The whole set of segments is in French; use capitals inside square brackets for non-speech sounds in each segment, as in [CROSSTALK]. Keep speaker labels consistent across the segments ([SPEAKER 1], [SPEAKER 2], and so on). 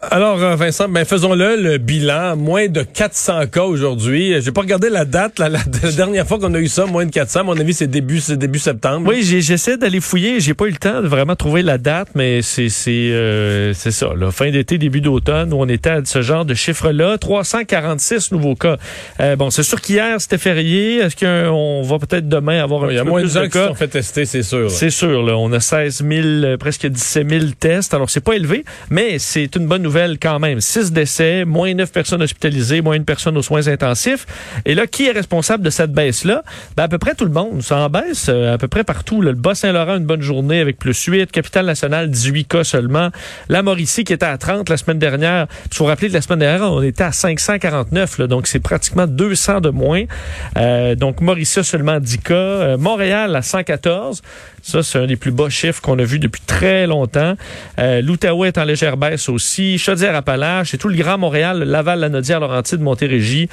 [SPEAKER 1] Alors, euh, Vincent, ben faisons-le, le bilan. Moins de 400 cas aujourd'hui. J'ai pas regardé la date. La, la, dernière fois qu'on a eu ça, moins de 400, à mon avis, c'est début, c'est début septembre.
[SPEAKER 2] Oui, j'essaie d'aller fouiller. J'ai pas eu le temps de vraiment trouver la date, mais c'est c'est euh, c'est ça. Là, fin d'été, début d'automne, où on était à ce genre de chiffre-là. 346 nouveaux cas. Euh, bon, c'est sûr qu'hier, c'était férié. Est-ce qu'on va peut-être demain avoir un
[SPEAKER 1] Il y a moins de gens qui sont fait tester, c'est sûr.
[SPEAKER 2] C'est sûr. Là, on a 16 000, presque 17 000 tests. Alors, c'est pas élevé, mais c'est une bonne nouvelle quand même. Six décès, moins neuf personnes hospitalisées, moins une personne aux soins intensifs. Et là, qui est responsable de cette baisse-là? Ben, à peu près tout le monde. Ça en baisse euh, à peu près partout. Le Bas-Saint-Laurent, une bonne journée avec plus 8. Capitale-Nationale, 18 cas seulement. La Mauricie, qui était à 30 la semaine dernière. Il faut rappeler la semaine dernière, on était à 549. Là, donc, c'est pratiquement 200 de moins. Euh, donc, Mauricie seulement 10 cas. Euh, Montréal à 114. Ça, c'est un des plus bas chiffres qu'on a vu depuis très longtemps. Euh, L'Outaouais est en légère baisse aussi. Chaudière-Appalaches et tout le Grand Montréal, Laval, Lanaudière, Laurentide, Montérégie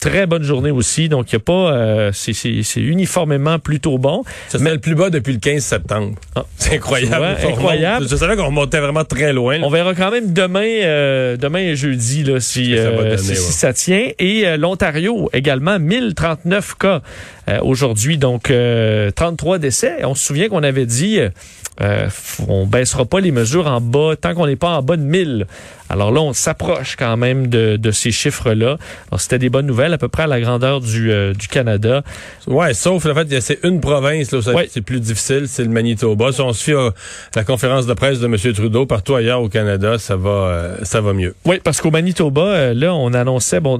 [SPEAKER 2] très bonne journée aussi. Donc, il y a pas, euh, c'est uniformément plutôt bon.
[SPEAKER 1] Ça c'est le plus bas depuis le 15 septembre. Ah, [LAUGHS] c'est incroyable. incroyable. Je savais qu'on remontait vraiment très loin.
[SPEAKER 2] On verra quand même demain, euh, demain et jeudi, là, si, ça, euh, si, ça tient. Et euh, l'Ontario également, 1039 cas aujourd'hui, donc 33 décès. On se souvient qu'on avait dit, on baissera pas les mesures en bas tant qu'on n'est pas en bas de 1000. Alors là, on s'approche quand même de, de ces chiffres-là. C'était des bonnes nouvelles, à peu près à la grandeur du, euh, du Canada.
[SPEAKER 1] Ouais, sauf le fait c'est une province là, c'est plus difficile, c'est le Manitoba. Si on se fie à la conférence de presse de M. Trudeau, partout ailleurs au Canada, ça va, euh, ça va mieux.
[SPEAKER 2] Oui, parce qu'au Manitoba, euh, là, on annonçait, bon,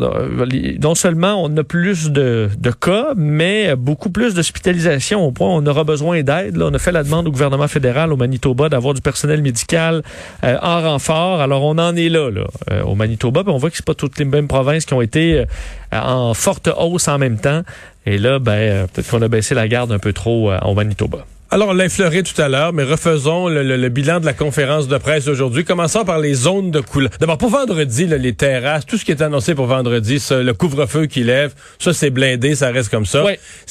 [SPEAKER 2] non seulement on a plus de, de cas, mais beaucoup plus d'hospitalisation au point où on aura besoin d'aide. Là, on a fait la demande au gouvernement fédéral au Manitoba d'avoir du personnel médical en renfort. Alors, on en est là, là euh, au Manitoba. on voit que c'est pas toutes les mêmes provinces qui ont été euh, en forte hausse en même temps. Et là, ben, euh, peut-être qu'on a baissé la garde un peu trop au Manitoba.
[SPEAKER 1] Alors, on l'a effleuré tout à l'heure, mais refaisons le, bilan de la conférence de presse d'aujourd'hui. Commençons par les zones de couleur. D'abord, pour vendredi, les terrasses, tout ce qui est annoncé pour vendredi, le couvre-feu qui lève, ça, c'est blindé, ça reste comme ça.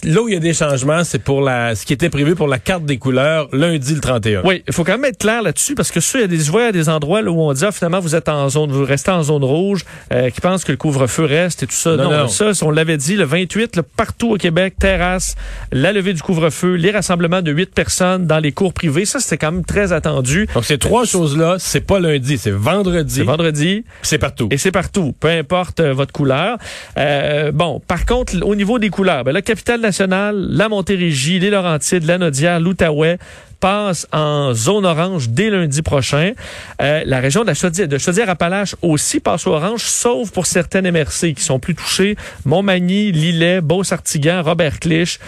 [SPEAKER 1] Là où il y a des changements, c'est pour la, ce qui était prévu pour la carte des couleurs lundi le 31.
[SPEAKER 2] Oui, il faut quand même être clair là-dessus parce que ça, il y a des, je vois, des endroits où on dit, ah, finalement, vous êtes en zone, vous restez en zone rouge, euh, qui pensent que le couvre-feu reste et tout ça. Non, non, ça, on l'avait dit, le 28, partout au Québec, terrasse, la levée du couvre-feu, les rassemblements de 8 personnes dans les cours privés. Ça, c'était quand même très attendu.
[SPEAKER 1] Donc, ces trois choses-là, c'est pas lundi, c'est vendredi.
[SPEAKER 2] C'est vendredi.
[SPEAKER 1] C'est partout.
[SPEAKER 2] Et c'est partout, peu importe euh, votre couleur. Euh, bon, par contre, au niveau des couleurs, ben, la capitale nationale, la Montérégie, les Laurentides, la Nodière, l'Outaouais, passe en zone orange dès lundi prochain. Euh, la région de la Chaudière, de Chaudière-Appalaches aussi passe au orange, sauf pour certaines MRC qui sont plus touchées. Montmagny, Lillet, Beauce-Artigan, Robert-Clich,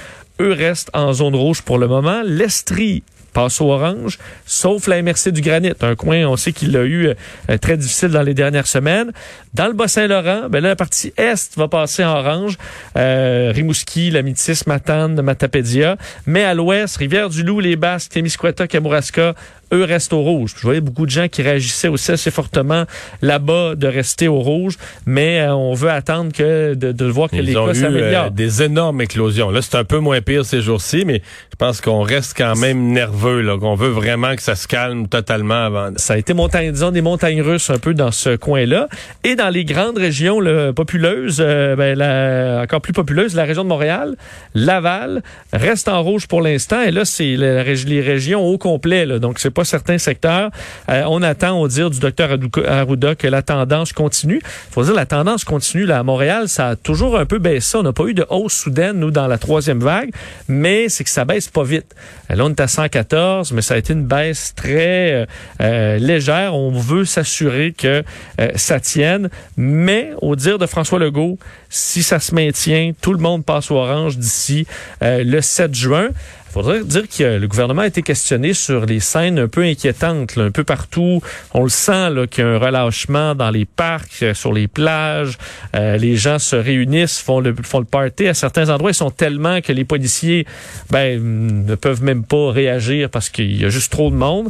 [SPEAKER 2] eux restent en zone rouge pour le moment. L'Estrie passe au orange, sauf la MRC du Granit, un coin, on sait qu'il l'a eu euh, très difficile dans les dernières semaines. Dans le Bas-Saint-Laurent, ben la partie est va passer en orange, euh, Rimouski, la Métis, Matane, Matapédia, mais à l'ouest, Rivière-du-Loup, les Basques, Témiscouata, Kamouraska, eux restent au rouge. Je voyais beaucoup de gens qui réagissaient aussi assez fortement là-bas de rester au rouge, mais euh, on veut attendre que de, de voir que les cas s'améliorent. Euh,
[SPEAKER 1] des énormes éclosions. Là, c'est un peu moins pire ces jours-ci, mais je pense qu'on reste quand même nerveux, là, qu'on veut vraiment que ça se calme totalement avant.
[SPEAKER 2] Ça a été montagne, disons, des montagnes russes un peu dans ce coin-là. Et dans les grandes régions là, populeuses, euh, ben, la, encore plus populeuses, la région de Montréal, Laval, reste en rouge pour l'instant. Et là, c'est les régions au complet. Là, donc, c'est pas certains secteurs. Euh, on attend, au dire du docteur Arruda, que la tendance continue. Faut dire, la tendance continue. Là, à Montréal, ça a toujours un peu baissé. On n'a pas eu de hausse soudaine, nous, dans la troisième vague, mais c'est que ça baisse pas vite. Euh, là, on est à 114, mais ça a été une baisse très euh, légère. On veut s'assurer que ça tienne. Mais, au dire de François Legault, si ça se maintient, tout le monde passe au orange d'ici le 7 juin. Il faudrait dire que le gouvernement a été questionné sur les scènes un peu inquiétantes, un peu partout. On le sent qu'il y a un relâchement dans les parcs, euh, sur les plages. Euh, les gens se réunissent, font le, font le party. À certains endroits, ils sont tellement que les policiers ben, ne peuvent même pas réagir parce qu'il y a juste trop de monde.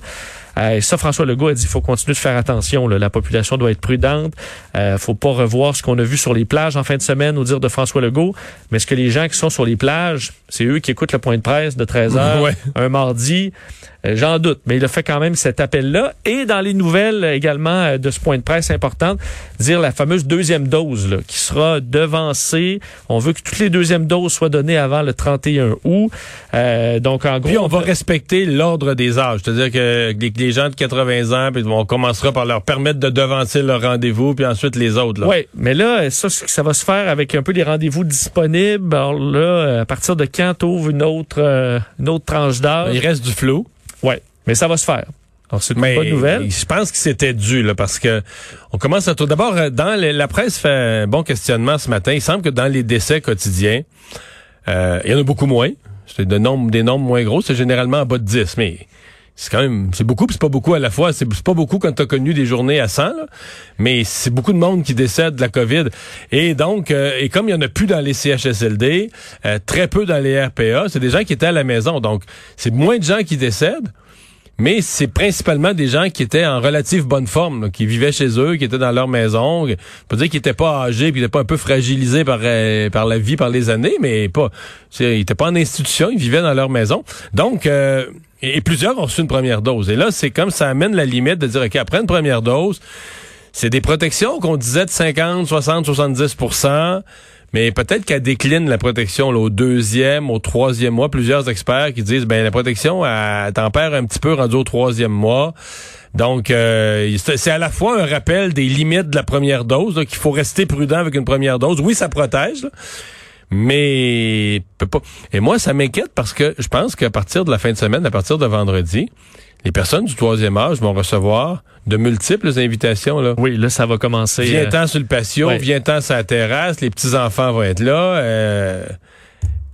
[SPEAKER 2] Euh, et ça, François Legault a dit qu'il faut continuer de faire attention. La population doit être prudente. Euh, faut pas revoir ce qu'on a vu sur les plages en fin de semaine, au dire de François Legault. Mais est-ce que les gens qui sont sur les plages, c'est eux qui écoutent le point de presse de 13 heures [LAUGHS] un mardi, J'en doute, mais il a fait quand même cet appel-là. Et dans les nouvelles également euh, de ce point de presse important, dire la fameuse deuxième dose là, qui sera devancée. On veut que toutes les deuxièmes doses soient données avant le 31 août. Euh, donc en gros,
[SPEAKER 1] Puis on va respecter l'ordre des âges, c'est-à-dire que les, gens de 80 ans, puis on commencera par leur permettre de devancer leur rendez-vous, puis ensuite les autres.
[SPEAKER 2] Oui, mais là, ça, ça va se faire avec un peu les rendez-vous disponibles. Alors là, à partir de quand t'ouvres une autre, euh, une autre tranche d'âge?
[SPEAKER 1] Il reste du flou.
[SPEAKER 2] Oui, mais ça va se faire. Alors, c'est une
[SPEAKER 1] Mais
[SPEAKER 2] bonne nouvelle.
[SPEAKER 1] Je pense que c'était dû, là, parce que on commence à tout. D'abord, euh, dans les- la presse fait un bon questionnement ce matin. Il semble que dans les décès quotidiens, euh, il y en a beaucoup moins. C'est de nombres, des nombres moins gros. C'est généralement en bas de 10, mais c'est quand même, c'est beaucoup, c'est pas beaucoup à la fois. C'est pas beaucoup quand t'as connu des journées à 100, là. mais c'est beaucoup de monde qui décède de la COVID. Et donc, euh, et comme il y en a plus dans les CHSLD, euh, très peu dans les RPA, c'est des gens qui étaient à la maison. Donc, c'est moins de gens qui décèdent. Mais c'est principalement des gens qui étaient en relative bonne forme, là, qui vivaient chez eux, qui étaient dans leur maison. Pas dire qu'ils étaient pas âgés, puis ils étaient pas un peu fragilisés par euh, par la vie, par les années, mais pas. Ils étaient pas en institution, ils vivaient dans leur maison. Donc, euh, et, plusieurs ont reçu une première dose. Et là, c'est comme ça amène la limite de dire, ok, après une première dose, c'est des protections qu'on disait de 50, 60, 70% mais peut-être qu'elle décline la protection là, au deuxième, au troisième mois. Plusieurs experts qui disent ben la protection elle tempère un petit peu rendu au troisième mois. Donc euh, c'est à la fois un rappel des limites de la première dose, qu'il faut rester prudent avec une première dose. Oui, ça protège, là, mais peut pas. Et moi, ça m'inquiète parce que je pense qu'à partir de la fin de semaine, à partir de vendredi, les personnes du troisième âge vont recevoir de multiples invitations là.
[SPEAKER 2] Oui, là, ça va commencer. euh,
[SPEAKER 1] Viens-t'en sur le patio,
[SPEAKER 2] ouais.
[SPEAKER 1] viens-t'en sur la terrasse, les petits-enfants vont être là. Euh,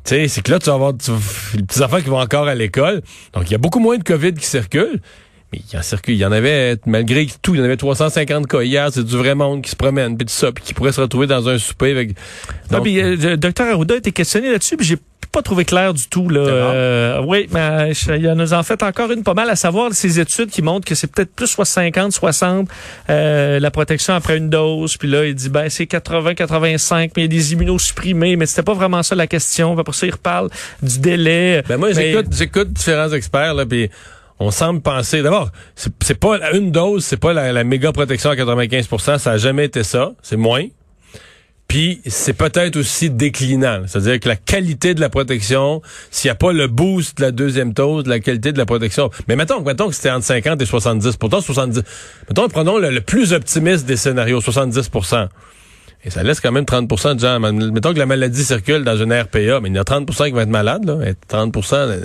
[SPEAKER 1] tu sais, c'est que là, tu vas avoir tu les petits-enfants qui vont encore à l'école. Donc, il y a beaucoup moins de COVID qui circulent. Mais il y en circule, il y en avait, malgré tout, il y en avait 350 cas hier. C'est du vrai monde qui se promène, puis tout ça, puis qui pourrait se retrouver dans un souper avec...
[SPEAKER 2] Ah,
[SPEAKER 1] Donc,
[SPEAKER 2] puis, euh, le docteur Arruda a été questionné là-dessus, puis j'ai pas trouvé clair du tout. Là. Euh, oui, mais je- il nous en fait encore une pas mal à savoir ces études qui montrent que c'est peut-être plus soit 50, 60 euh, la protection après une dose. Puis là, il dit ben c'est 80, 85, mais il y a des immunosupprimés, mais c'était pas vraiment ça la question. Après ça, il reparle du délai.
[SPEAKER 1] Ben moi,
[SPEAKER 2] Mais-
[SPEAKER 1] j'écoute, j'écoute différents experts, là, puis on semble penser... D'abord, c'est pas une dose, c'est pas la, la méga protection à 95% ça a jamais été ça, c'est moins. Puis c'est peut-être aussi déclinant, c'est-à-dire que la qualité de la protection, s'il n'y a pas le boost de la deuxième dose, la qualité de la protection. Mais mettons, mettons que c'était entre 50 et 70. Pourtant, 70. Mettons, prenons le, le plus optimiste des scénarios, 70 et ça laisse quand même 30% de gens. Mettons que la maladie circule dans une RPA, mais il y en a 30% qui vont être malades. Là. Et 30% euh,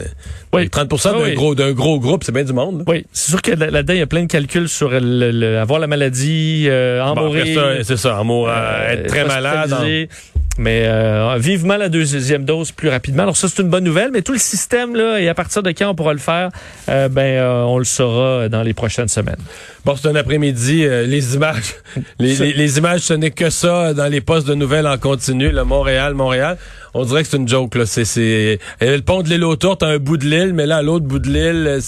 [SPEAKER 2] Oui.
[SPEAKER 1] 30
[SPEAKER 2] Ah
[SPEAKER 1] d'un
[SPEAKER 2] oui.
[SPEAKER 1] gros, d'un gros groupe, c'est bien du monde. là.
[SPEAKER 2] Oui, c'est sûr que là- là-dedans, il y a plein de calculs sur le, le- avoir la maladie, euh, en
[SPEAKER 1] Bon,
[SPEAKER 2] mourir.
[SPEAKER 1] c'est ça, en mourant,
[SPEAKER 2] euh,
[SPEAKER 1] être très malade. en-.
[SPEAKER 2] Mais euh, vivement la deuxième dose plus rapidement. Alors ça, c'est une bonne nouvelle. Mais tout le système, là, et à partir de quand on pourra le faire, euh, ben euh, on le saura dans les prochaines semaines.
[SPEAKER 1] Bon, c'est un après-midi, les images, [LAUGHS] les, les- les images, ce n'est que ça dans les postes de nouvelles en continu, le Montréal, Montréal. On dirait que c'est une joke, là. C'est, le pont de l'île aux Tourtes à un bout de l'île, mais là, à l'autre bout de l'île,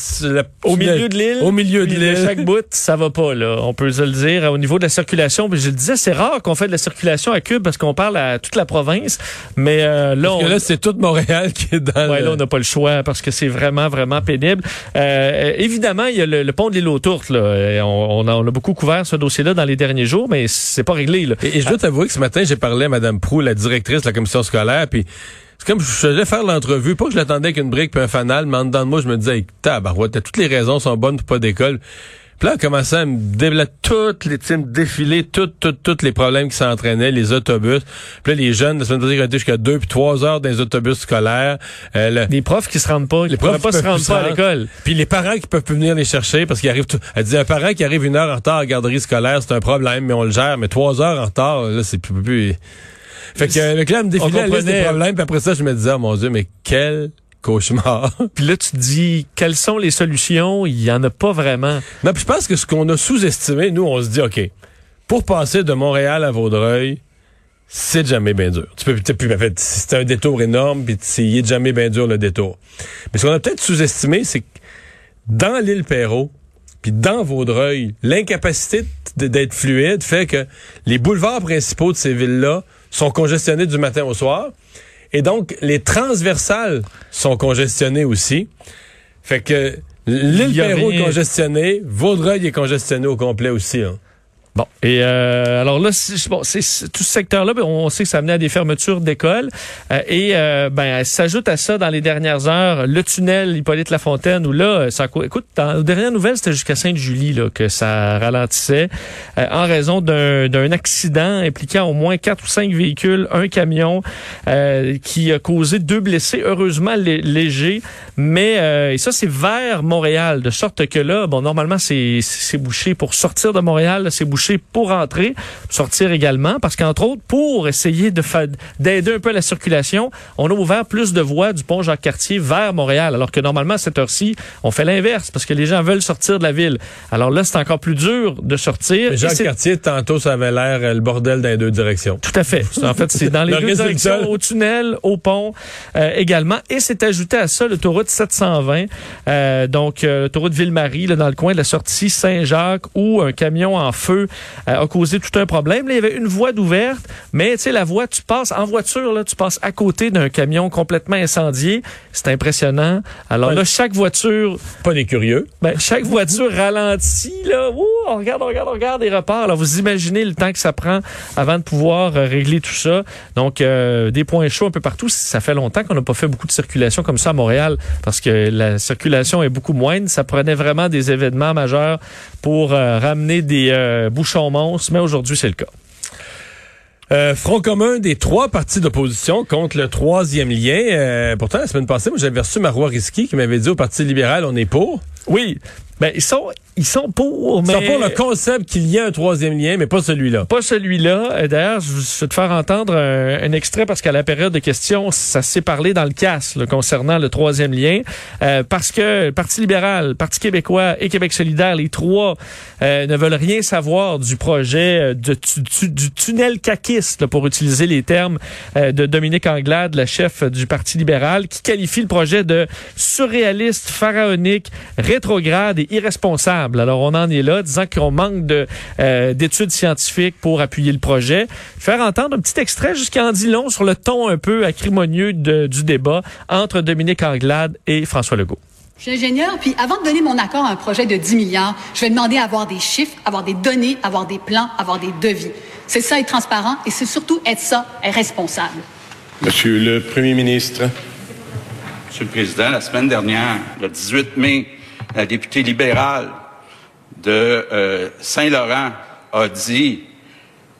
[SPEAKER 2] Au milieu de l'île.
[SPEAKER 1] Au milieu de l'île.
[SPEAKER 2] chaque bout, ça va pas, là. On peut se le dire. Au niveau de la circulation, je le disais, c'est rare qu'on fait de la circulation à Cube parce qu'on parle à toute la province. Mais euh, là,
[SPEAKER 1] Parce que
[SPEAKER 2] on,
[SPEAKER 1] là, c'est tout Montréal qui est dans
[SPEAKER 2] Ouais,
[SPEAKER 1] le-
[SPEAKER 2] là, on n'a pas le choix parce que c'est vraiment, vraiment pénible. Euh, évidemment, il y a le, le pont de l'île aux Tourtes. Là. On, on a, on a beaucoup couvert ce dossier-là dans les derniers jours, mais c'est pas réglé. Là.
[SPEAKER 1] Et, et je dois t'avouer que ce matin, j'ai parlé à Mme Prou, la directrice de la commission scolaire, puis c'est comme je faisais faire l'entrevue, pas que je l'attendais avec une brique puis un fanal, mais en dedans de moi, je me disais, hey, tabarouette, toutes les raisons sont bonnes pour pas d'école. Puis là, elle commençait à me développer toutes les teams défiler, toutes, toutes, tous les problèmes qui s'entraînaient, les autobus. Puis là, les jeunes, la semaine passée, ils ont été jusqu'à deux puis trois heures dans les autobus scolaires. Euh, le-
[SPEAKER 2] Les profs qui se rendent pas,
[SPEAKER 1] Les profs
[SPEAKER 2] pas
[SPEAKER 1] qui
[SPEAKER 2] se
[SPEAKER 1] peuvent
[SPEAKER 2] rendre
[SPEAKER 1] plus
[SPEAKER 2] pas
[SPEAKER 1] se
[SPEAKER 2] à l'école.
[SPEAKER 1] Puis les parents qui peuvent plus venir les chercher parce qu'ils arrivent tout. Elle dit un parent qui arrive une heure en retard à la garderie scolaire, c'est un problème, mais on le gère. Mais trois heures en retard, là, c'est plus. plus... Fait que le club me défilait la liste des
[SPEAKER 2] comprenait.
[SPEAKER 1] problèmes, puis après ça, je me disais, oh mon Dieu, mais quel cauchemar. [LAUGHS]
[SPEAKER 2] Puis là, tu te dis, quelles sont les solutions? Il y en a pas vraiment.
[SPEAKER 1] non, puis je pense que ce qu'on a sous-estimé, nous, on se dit, OK, pour passer de Montréal à Vaudreuil, c'est jamais bien dur. Tu peux, en fait, c'est un détour énorme, puis il est jamais bien dur le détour. Mais ce qu'on a peut-être sous-estimé, c'est que dans l'île Perrault, puis dans Vaudreuil, l'incapacité d'être fluide fait que les boulevards principaux de ces villes-là sont congestionnés du matin au soir. Et donc, les transversales sont congestionnées aussi. Fait que L'île Perrault est congestionnée, Vaudreuil est congestionné au complet aussi. hein.
[SPEAKER 2] Bon, et euh, alors là, bon, c'est tout ce secteur-là, ben, on sait que ça amenait à des fermetures d'écoles. Euh, et euh, ben, s'ajoute à ça dans les dernières heures le tunnel Hippolyte Lafontaine, où là, ça cou- écoute, dans, aux dernières nouvelles, c'était jusqu'à Sainte-Julie là, que ça ralentissait euh, en raison d'un d'un accident impliquant au moins quatre ou cinq véhicules, un camion euh, qui a causé deux blessés, heureusement lé- légers. Mais euh, et ça, c'est vers Montréal, de sorte que là, bon, normalement, c'est c'est bouché pour sortir de Montréal, c'est bouché pour entrer, sortir également, parce qu'entre autres, pour essayer de d'aider un peu la circulation, on a ouvert plus de voies du pont Jacques-Cartier vers Montréal, alors que normalement, à cette heure-ci, on fait l'inverse, parce que les gens veulent sortir de la ville. Alors là, c'est encore plus dur de sortir.
[SPEAKER 1] Mais
[SPEAKER 2] Et
[SPEAKER 1] Jacques
[SPEAKER 2] c'est-
[SPEAKER 1] Cartier, tantôt, ça avait l'air euh, le bordel dans les deux directions.
[SPEAKER 2] tout à fait. [LAUGHS] En fait, c'est dans les
[SPEAKER 1] Le
[SPEAKER 2] deux directions, au tunnel, au pont euh, également. Et c'est ajouté à ça l'autoroute 720, euh, donc euh, l'autoroute Ville-Marie, là, dans le coin de la sortie Saint-Jacques, où un camion en feu euh, a causé tout un problème. Là, il y avait une voie d'ouverte, mais tu sais, la voie, tu passes en voiture, là, tu passes à côté d'un camion complètement incendié. C'est impressionnant. Alors là, chaque voiture
[SPEAKER 1] Pas des curieux.
[SPEAKER 2] ben, chaque voiture [LAUGHS] ralentit, là. Ouh, on regarde, on regarde, on regarde et repart. Alors, vous imaginez le temps que ça prend avant de pouvoir euh, régler tout ça. Donc, euh, des points chauds un peu partout. Ça fait longtemps qu'on n'a pas fait beaucoup de circulation comme ça à Montréal parce que la circulation est beaucoup moindre. Ça prenait vraiment des événements majeurs pour euh, ramener des bouchons monstres, mais aujourd'hui, c'est le cas.
[SPEAKER 1] Euh, front commun des trois partis d'opposition contre le troisième lien. Euh, pourtant, la semaine passée, j'avais reçu Marois Risky qui m'avait dit au Parti libéral, on est pour.
[SPEAKER 2] Oui, ben, ils sont, ils sont pour,
[SPEAKER 1] Ils
[SPEAKER 2] mais...
[SPEAKER 1] sont pour le concept qu'il y ait un troisième lien, mais pas celui-là.
[SPEAKER 2] Pas celui-là. D'ailleurs, je vais te faire entendre un, un extrait parce qu'à la période de questions, ça s'est parlé dans le casse là, concernant le troisième lien. Euh, parce que le Parti libéral, Parti québécois et Québec solidaire, les trois, euh, ne veulent rien savoir du projet euh, de tu- tu- du tunnel caquiste, là, pour utiliser les termes euh, de Dominique Anglade, la chef du Parti libéral, qui qualifie le projet de surréaliste, pharaonique, rétrograde et irresponsable. Alors, on en est là, disant qu'on manque de euh, d'études scientifiques pour appuyer le projet. Faire entendre un petit extrait jusqu'à en dit long sur le ton un peu acrimonieux de- du débat entre Dominique Anglade et François Legault.
[SPEAKER 3] Je suis ingénieur, puis avant de donner mon accord à un projet de 10 milliards, je vais demander à avoir des chiffres, avoir des données, avoir des plans, avoir des devis. C'est ça être transparent et c'est surtout être ça, être responsable.
[SPEAKER 4] Monsieur le Premier ministre.
[SPEAKER 5] Monsieur le Président, la semaine dernière, le 18 mai, la députée libérale de euh, Saint-Laurent a dit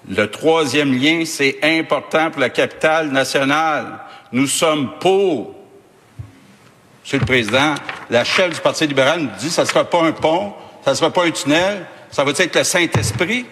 [SPEAKER 5] le troisième lien, c'est important pour la capitale nationale. Nous sommes pour. Monsieur le Président, la chef du Parti libéral nous dit que ça ne sera pas un pont, ça ne sera pas un tunnel, ça va être le Saint-Esprit?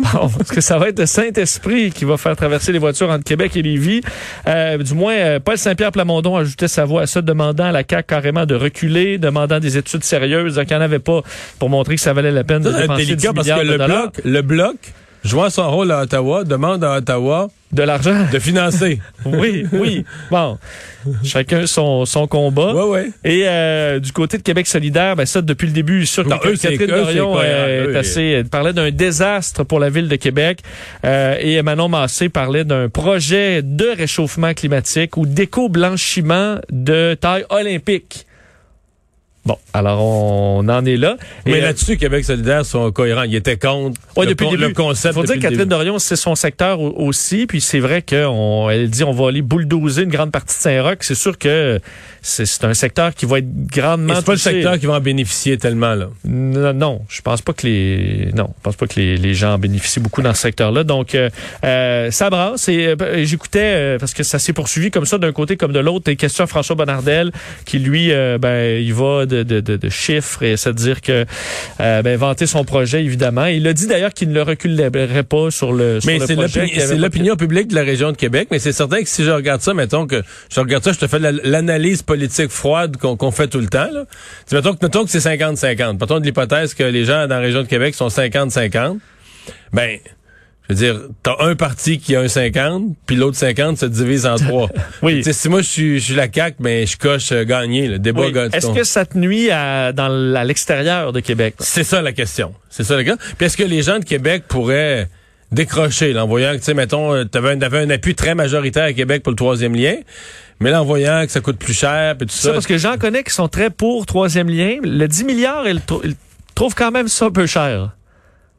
[SPEAKER 2] Bon, [LAUGHS] parce que ça va être le Saint-Esprit qui va faire traverser les voitures entre Québec et Lévis. Euh, du moins, euh, Paul Saint-Pierre Plamondon ajoutait sa voix à ça, demandant à la CAQ carrément de reculer, demandant des études sérieuses, qu'il n'y en avait pas pour montrer que ça valait la peine de dépenser 10
[SPEAKER 1] délicat parce
[SPEAKER 2] milliards
[SPEAKER 1] que
[SPEAKER 2] de
[SPEAKER 1] le
[SPEAKER 2] dollars.
[SPEAKER 1] bloc, le bloc, jouant son rôle à Ottawa, demande à Ottawa
[SPEAKER 2] De l'argent.
[SPEAKER 1] de financer. [LAUGHS]
[SPEAKER 2] Oui, oui. Bon, chacun son, son combat.
[SPEAKER 1] ouais, ouais.
[SPEAKER 2] Et euh, du côté de Québec solidaire, ben ça, depuis le début,
[SPEAKER 1] eux, c'est-
[SPEAKER 2] Catherine Dorion euh, est assez, elle parlait d'un désastre pour la ville de Québec. Euh, et Manon Massé parlait d'un projet de réchauffement climatique ou d'éco-blanchiment de taille olympique. Bon, alors on en est là.
[SPEAKER 1] Mais
[SPEAKER 2] euh,
[SPEAKER 1] là-dessus, Québec solidaire sont cohérents. Ils étaient contre
[SPEAKER 2] Ouais,
[SPEAKER 1] le,
[SPEAKER 2] depuis
[SPEAKER 1] con-
[SPEAKER 2] le, début.
[SPEAKER 1] le concept.
[SPEAKER 2] faut dire que Catherine. Dorion, c'est son secteur au- aussi. Puis c'est vrai qu'elle dit on va aller bulldozer une grande partie de Saint-Roch. C'est sûr que c'est un secteur qui va être grandement
[SPEAKER 1] c'est pas le secteur qui va en bénéficier tellement, là.
[SPEAKER 2] Non, non, je pense pas que les non, je pense pas que les, les gens en bénéficient beaucoup dans ce secteur-là. Donc euh, euh, ça brasse et euh, j'écoutais euh, parce que ça s'est poursuivi comme ça d'un côté comme de l'autre. Des questions à François Bonnardel qui lui ben il va de, de, de, de chiffres et c'est à dire que euh, ben vanter son projet évidemment. Il a dit d'ailleurs qu'il ne le reculerait pas sur le sur
[SPEAKER 1] Mais
[SPEAKER 2] le
[SPEAKER 1] c'est
[SPEAKER 2] projet.
[SPEAKER 1] l'opinion publique de la région de Québec, mais c'est certain que si je regarde ça, mettons que je regarde ça, je te fais la- l'analyse politique froide qu'on fait tout le temps. Là. Mettons que, mettons que c'est 50-50. Partons de l'hypothèse que les gens dans la région de Québec sont 50-50. Ben, je veux dire, t'as un parti qui a un 50, puis l'autre 50 se divise en trois. [LAUGHS]
[SPEAKER 2] Oui.
[SPEAKER 1] Tu sais, si moi je suis, je suis la CAQ, ben je coche euh, gagner, le débat
[SPEAKER 2] Oui.
[SPEAKER 1] gagne.
[SPEAKER 2] Est-ce que ça te nuit à, dans à l'extérieur de Québec?
[SPEAKER 1] C'est ça la question. C'est ça la question. Puis est-ce que les gens de Québec pourraient décroché, là, en voyant que, tu sais, mettons, tu avais, un appui très majoritaire à Québec pour le troisième lien, mais là, en voyant que ça coûte plus cher, puis tout ça.
[SPEAKER 2] ça parce que j'en connais qui sont très pour troisième lien. Le 10 milliards, ils, ils trouvent quand même ça un peu cher.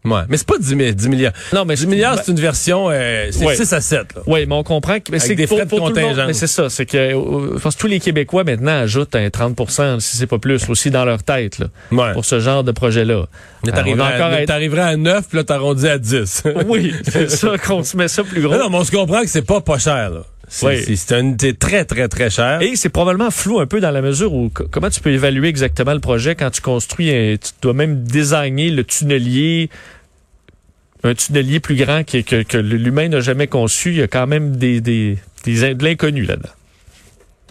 [SPEAKER 1] Ouais, mais c'est pas 10, 10 milliards. Non, mais 10 milliards, c'est une version, euh, c'est
[SPEAKER 2] Ouais.
[SPEAKER 1] 6 à 7. Là.
[SPEAKER 2] Oui, mais on comprend que c'est
[SPEAKER 1] des frais de
[SPEAKER 2] pour monde.
[SPEAKER 1] contingence.
[SPEAKER 2] Mais c'est ça, c'est que euh, je pense que tous les Québécois maintenant ajoutent un 30% si c'est pas plus aussi dans leur tête là,
[SPEAKER 1] Ouais.
[SPEAKER 2] pour ce genre de projet-là.
[SPEAKER 1] Mais
[SPEAKER 2] Euh,
[SPEAKER 1] t'arriverais à,
[SPEAKER 2] être-
[SPEAKER 1] à 9, puis là, t'arrondis à 10.
[SPEAKER 2] Oui, c'est ça [LAUGHS] qu'on se met ça plus gros.
[SPEAKER 1] non, non, mais on se comprend que c'est pas pas cher, là. C'est
[SPEAKER 2] Oui.
[SPEAKER 1] c'est- c'est un- c'est très, très, très cher.
[SPEAKER 2] Et c'est probablement flou un peu dans la mesure où co- comment tu peux évaluer exactement le projet quand tu construis, un- tu dois même désigner le tunnelier, un tunnelier plus grand que, que, que l'humain n'a jamais conçu. Il y a quand même des, des, des de l'inconnu là-dedans.